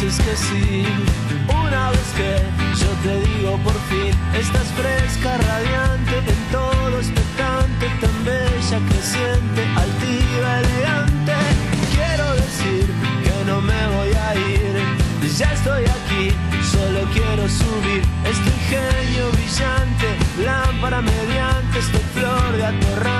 dices que sí. Una vez que yo te digo por fin, estás fresca, radiante, en todo expectante, tan bella, creciente, altiva, elegante. Quiero decir que no me voy a ir, ya estoy aquí, solo quiero subir este ingenio brillante, lámpara mediante, esta flor de atorrante,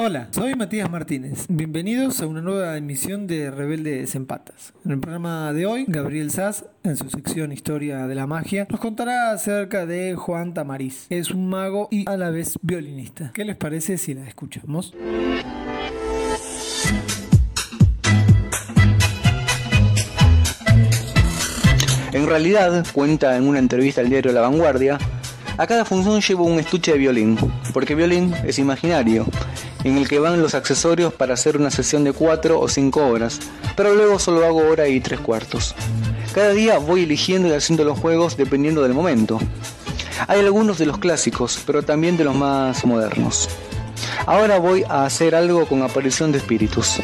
Hola, soy Matías Martínez. Bienvenidos a una nueva emisión de Rebeldes en Patas. En el programa de hoy, Gabriel Sass, en su sección Historia de la Magia, nos contará acerca de Juan Tamariz. Es un mago y a la vez violinista. ¿Qué les parece si la escuchamos? En realidad, cuenta en una entrevista al diario La Vanguardia, a cada función llevo un estuche de violín, porque violín es imaginario, en el que van los accesorios para hacer una sesión de 4 o 5 horas, pero luego solo hago hora y tres cuartos. Cada día voy eligiendo y haciendo los juegos dependiendo del momento. Hay algunos de los clásicos, pero también de los más modernos. Ahora voy a hacer algo con aparición de espíritus.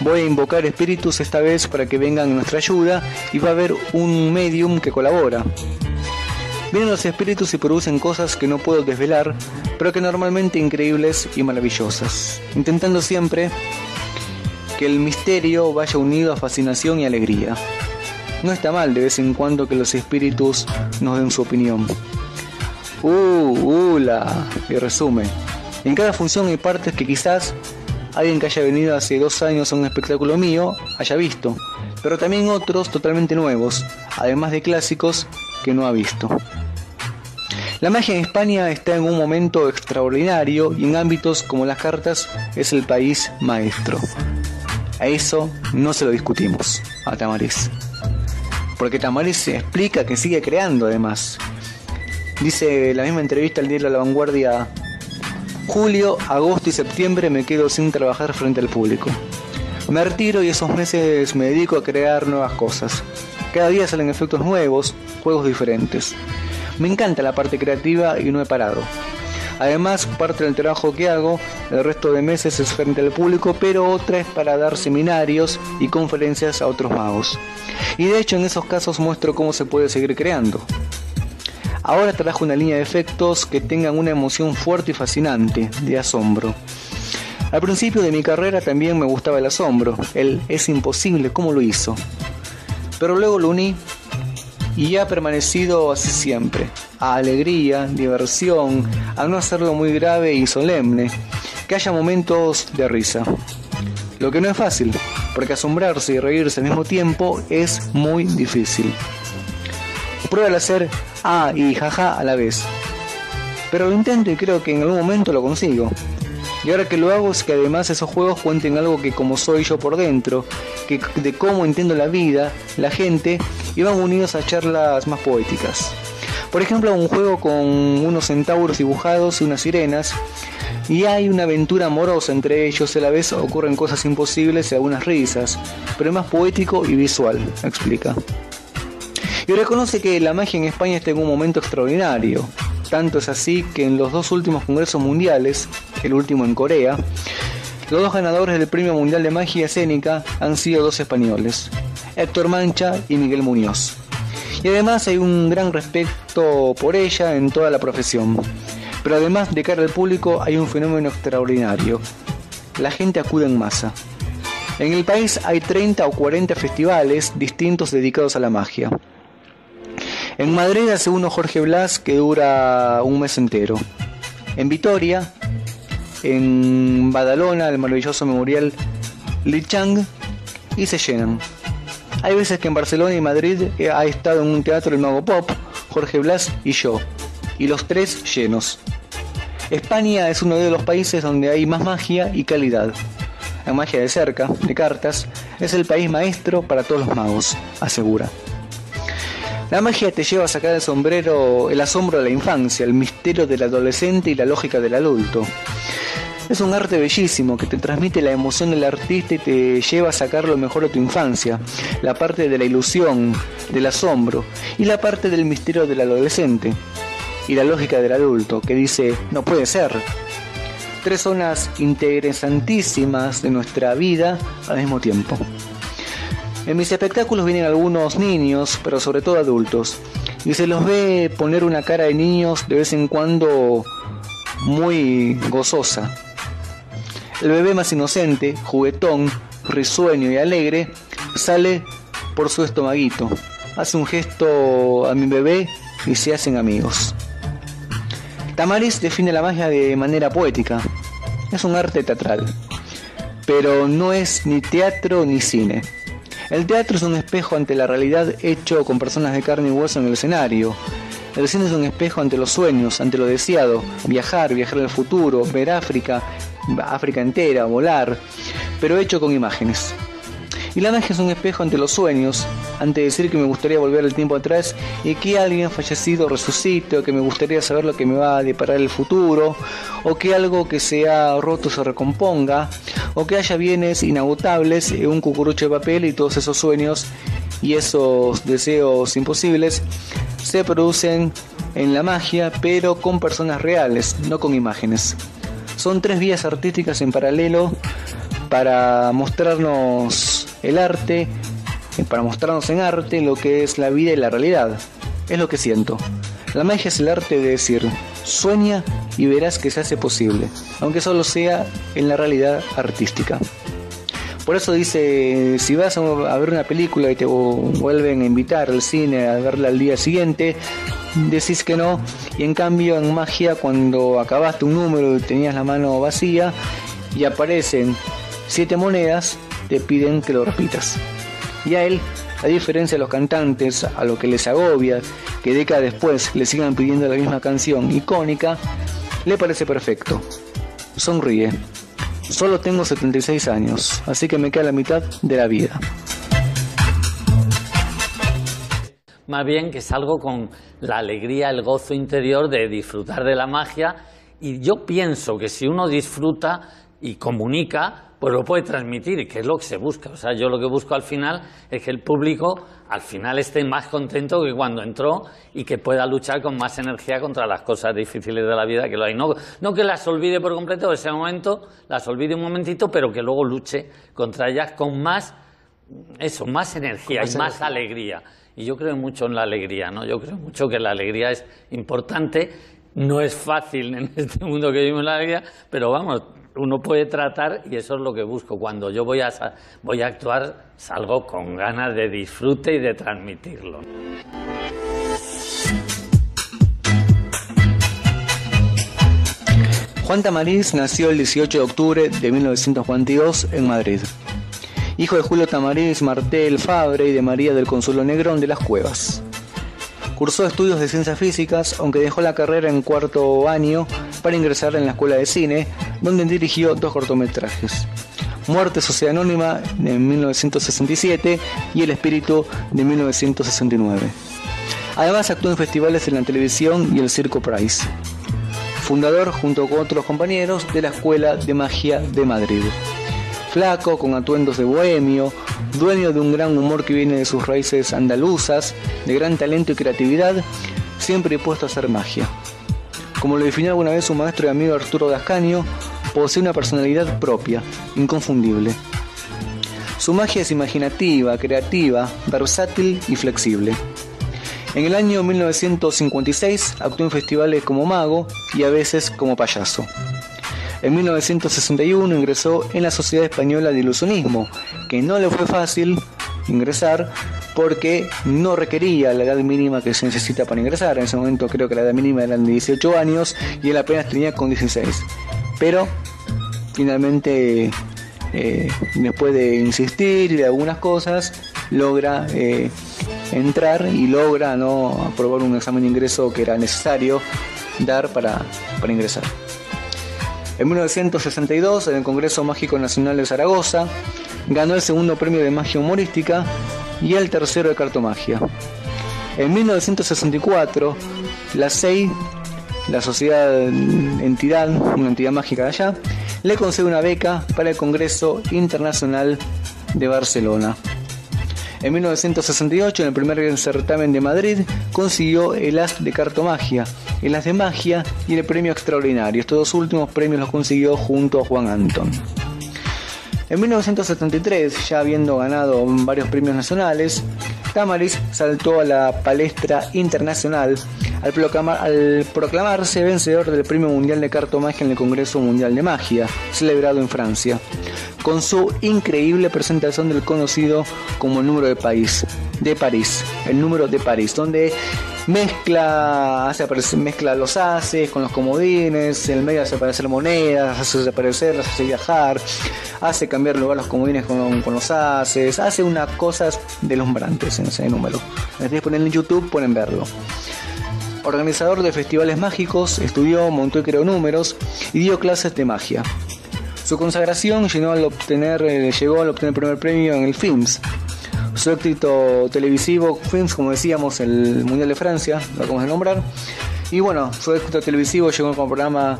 Voy a invocar espíritus esta vez para que vengan en nuestra ayuda y va a haber un medium que colabora. Vienen los espíritus y producen cosas que no puedo desvelar, pero que normalmente increíbles y maravillosas, intentando siempre que el misterio vaya unido a fascinación y alegría. No está mal de vez en cuando que los espíritus nos den su opinión. Uh, y resumen. En cada función hay partes que quizás alguien que haya venido hace dos años a un espectáculo mío haya visto, pero también otros totalmente nuevos, además de clásicos que no ha visto. La magia en España está en un momento extraordinario y en ámbitos como las cartas es el país maestro. A eso no se lo discutimos a Tamariz. Porque Tamariz explica que sigue creando además. Dice la misma entrevista al diario La Vanguardia, julio, agosto y septiembre me quedo sin trabajar frente al público. Me retiro y esos meses me dedico a crear nuevas cosas. Cada día salen efectos nuevos, juegos diferentes. Me encanta la parte creativa y no he parado. Además, parte del trabajo que hago el resto de meses es frente al público, pero otra es para dar seminarios y conferencias a otros magos. Y de hecho en esos casos muestro cómo se puede seguir creando. Ahora trajo una línea de efectos que tengan una emoción fuerte y fascinante, de asombro. Al principio de mi carrera también me gustaba el asombro, el es imposible, ¿cómo lo hizo? Pero luego lo uní y ha permanecido así siempre, a alegría, diversión, a no hacerlo muy grave y solemne, que haya momentos de risa. Lo que no es fácil, porque asombrarse y reírse al mismo tiempo es muy difícil. Prueba al hacer ah y jaja a la vez. Pero lo intento y creo que en algún momento lo consigo. Y ahora que lo hago es que además esos juegos cuenten algo que como soy yo por dentro, que de cómo entiendo la vida, la gente, y van unidos a charlas más poéticas. Por ejemplo, un juego con unos centauros dibujados y unas sirenas, y hay una aventura amorosa entre ellos, a la vez ocurren cosas imposibles y algunas risas, pero es más poético y visual, explica. Y reconoce que la magia en España está en un momento extraordinario. Tanto es así que en los dos últimos congresos mundiales, el último en Corea, los dos ganadores del Premio Mundial de Magia Escénica han sido dos españoles, Héctor Mancha y Miguel Muñoz. Y además hay un gran respeto por ella en toda la profesión. Pero además de cara al público hay un fenómeno extraordinario. La gente acude en masa. En el país hay 30 o 40 festivales distintos dedicados a la magia. En Madrid hace uno Jorge Blas que dura un mes entero. En Vitoria, en Badalona, el maravilloso memorial Lichang, y se llenan. Hay veces que en Barcelona y Madrid eh, ha estado en un teatro el Mago Pop, Jorge Blas y yo, y los tres llenos. España es uno de los países donde hay más magia y calidad. la magia de cerca, de cartas, es el país maestro para todos los magos, asegura. La magia te lleva a sacar el sombrero, el asombro de la infancia, el misterio del adolescente y la lógica del adulto. Es un arte bellísimo que te transmite la emoción del artista y te lleva a sacar lo mejor de tu infancia, la parte de la ilusión, del asombro y la parte del misterio del adolescente y la lógica del adulto que dice no puede ser. Tres zonas interesantísimas de nuestra vida al mismo tiempo. En mis espectáculos vienen algunos niños, pero sobre todo adultos, y se los ve poner una cara de niños de vez en cuando muy gozosa. El bebé más inocente, juguetón, risueño y alegre, sale por su estomaguito, hace un gesto a mi bebé y se hacen amigos. Tamaris define la magia de manera poética. Es un arte teatral, pero no es ni teatro ni cine. El teatro es un espejo ante la realidad hecho con personas de carne y hueso en el escenario. El cine es un espejo ante los sueños, ante lo deseado, viajar, viajar al futuro, ver África, África entera, volar, pero hecho con imágenes. Y la magia es un espejo ante los sueños, ante decir que me gustaría volver el tiempo atrás y que alguien fallecido resucite, o que me gustaría saber lo que me va a deparar el futuro, o que algo que se ha roto se recomponga, o que haya bienes inagotables, un cucurucho de papel y todos esos sueños y esos deseos imposibles se producen en la magia, pero con personas reales, no con imágenes. Son tres vías artísticas en paralelo para mostrarnos el arte, para mostrarnos en arte lo que es la vida y la realidad. Es lo que siento. La magia es el arte de decir, sueña y verás que se hace posible, aunque solo sea en la realidad artística. Por eso dice, si vas a ver una película y te vuelven a invitar al cine a verla al día siguiente, decís que no, y en cambio en magia cuando acabaste un número y tenías la mano vacía y aparecen siete monedas, te piden que lo repitas. Y a él, a diferencia de los cantantes, a lo que les agobia, que décadas después le sigan pidiendo la misma canción icónica, le parece perfecto. Sonríe. Solo tengo 76 años, así que me queda la mitad de la vida. Más bien que salgo con la alegría, el gozo interior de disfrutar de la magia. Y yo pienso que si uno disfruta y comunica, pues lo puede transmitir, que es lo que se busca. O sea, yo lo que busco al final es que el público al final esté más contento que cuando entró y que pueda luchar con más energía contra las cosas difíciles de la vida que lo hay. No, no que las olvide por completo ese momento, las olvide un momentito, pero que luego luche contra ellas con más, eso, más energía y más alegría. Y yo creo mucho en la alegría, ¿no? Yo creo mucho que la alegría es importante. No es fácil en este mundo que vivimos la alegría, pero vamos, uno puede tratar y eso es lo que busco. Cuando yo voy a, voy a actuar, salgo con ganas de disfrute y de transmitirlo. Juan Tamariz nació el 18 de octubre de 1942 en Madrid hijo de Julio Tamariz Martel Fabre y de María del Consuelo Negrón de las Cuevas. Cursó estudios de ciencias físicas, aunque dejó la carrera en cuarto año para ingresar en la escuela de cine, donde dirigió dos cortometrajes. Muerte Sociedad Anónima en 1967 y El Espíritu de 1969. Además actuó en festivales en la televisión y el Circo Price. Fundador junto con otros compañeros de la Escuela de Magia de Madrid flaco, con atuendos de bohemio, dueño de un gran humor que viene de sus raíces andaluzas, de gran talento y creatividad, siempre puesto a hacer magia. Como lo definió alguna vez su maestro y amigo Arturo Dascanio, posee una personalidad propia, inconfundible. Su magia es imaginativa, creativa, versátil y flexible. En el año 1956 actuó en festivales como mago y a veces como payaso. En 1961 ingresó en la Sociedad Española de Ilusionismo, que no le fue fácil ingresar porque no requería la edad mínima que se necesita para ingresar. En ese momento creo que la edad mínima era de 18 años y él apenas tenía con 16. Pero finalmente, eh, después de insistir y de algunas cosas, logra eh, entrar y logra no aprobar un examen de ingreso que era necesario dar para, para ingresar. En 1962, en el Congreso Mágico Nacional de Zaragoza, ganó el segundo premio de magia humorística y el tercero de cartomagia. En 1964, la SEI, la sociedad entidad, una entidad mágica de allá, le concede una beca para el Congreso Internacional de Barcelona. En 1968, en el primer certamen de Madrid, consiguió el As de Cartomagia, el As de Magia y el Premio Extraordinario. Estos dos últimos premios los consiguió junto a Juan Anton. En 1973, ya habiendo ganado varios premios nacionales, Tamaris saltó a la palestra internacional al, al, proclamarse vencedor del Premio Mundial de Cartomagia en el Congreso Mundial de Magia, celebrado en Francia con su increíble presentación del conocido como el número de París, de París, el número de París, donde mezcla, hace aparecer, mezcla los haces con los comodines, en el medio hace aparecer monedas, hace desaparecer, hace viajar, hace cambiar lugar los comodines con, los haces, hace unas cosas deslumbrantes en ese número. Si ponen en YouTube, pueden verlo organizador de festivales mágicos, estudió, montó y creó números y dio clases de magia. Su consagración llegó al obtener, eh, llegó al obtener el primer premio en el FIMS. Su éxito televisivo, FIMS, como decíamos, el Mundial de Francia, lo acabamos de nombrar. Y bueno, su éxito televisivo llegó con el programa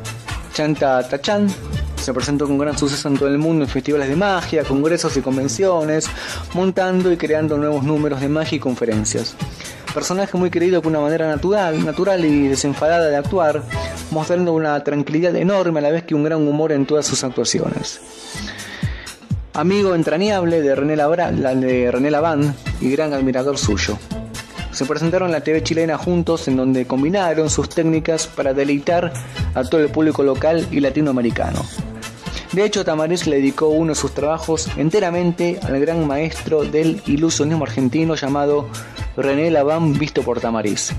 Chanta Tachan. Se presentó con gran suceso en todo el mundo en festivales de magia, congresos y convenciones, montando y creando nuevos números de magia y conferencias personaje muy querido con una manera natural, natural y desenfadada de actuar, mostrando una tranquilidad enorme a la vez que un gran humor en todas sus actuaciones. Amigo entrañable de René, Labra, de René Laván y gran admirador suyo. Se presentaron en la TV chilena juntos en donde combinaron sus técnicas para deleitar a todo el público local y latinoamericano. De hecho, Tamariz le dedicó uno de sus trabajos enteramente al gran maestro del ilusionismo argentino llamado René Laván visto por Tamariz.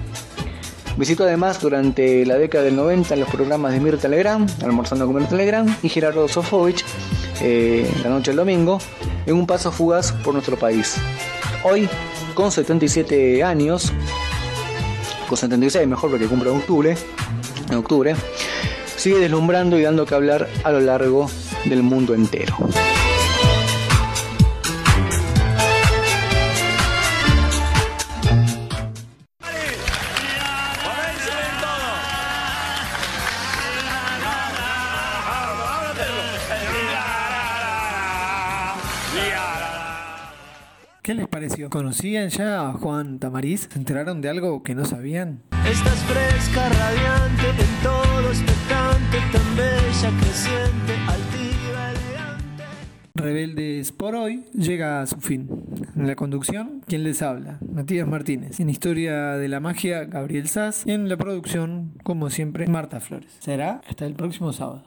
Visitó además durante la década del 90 los programas de Mirta Legrand, Almorzando con Mirta Legrand, y Gerardo Sofovich, eh, La Noche del Domingo, en un paso fugaz por nuestro país. Hoy, con 77 años, con 76 mejor porque cumple en octubre, en octubre, sigue deslumbrando y dando que hablar a lo largo del mundo entero. ¿Qué les pareció? ¿Conocían ya a Juan Tamariz? ¿Se enteraron de algo que no sabían? Estás fresca, radiante, en todo expectante, tan bella, creciente, altiva, elegante. Rebeldes por hoy llega a su fin. En la conducción, ¿quién les habla? Matías Martínez. En Historia de la Magia, Gabriel Sass. Y en la producción, como siempre, Marta Flores. Será hasta el próximo sábado.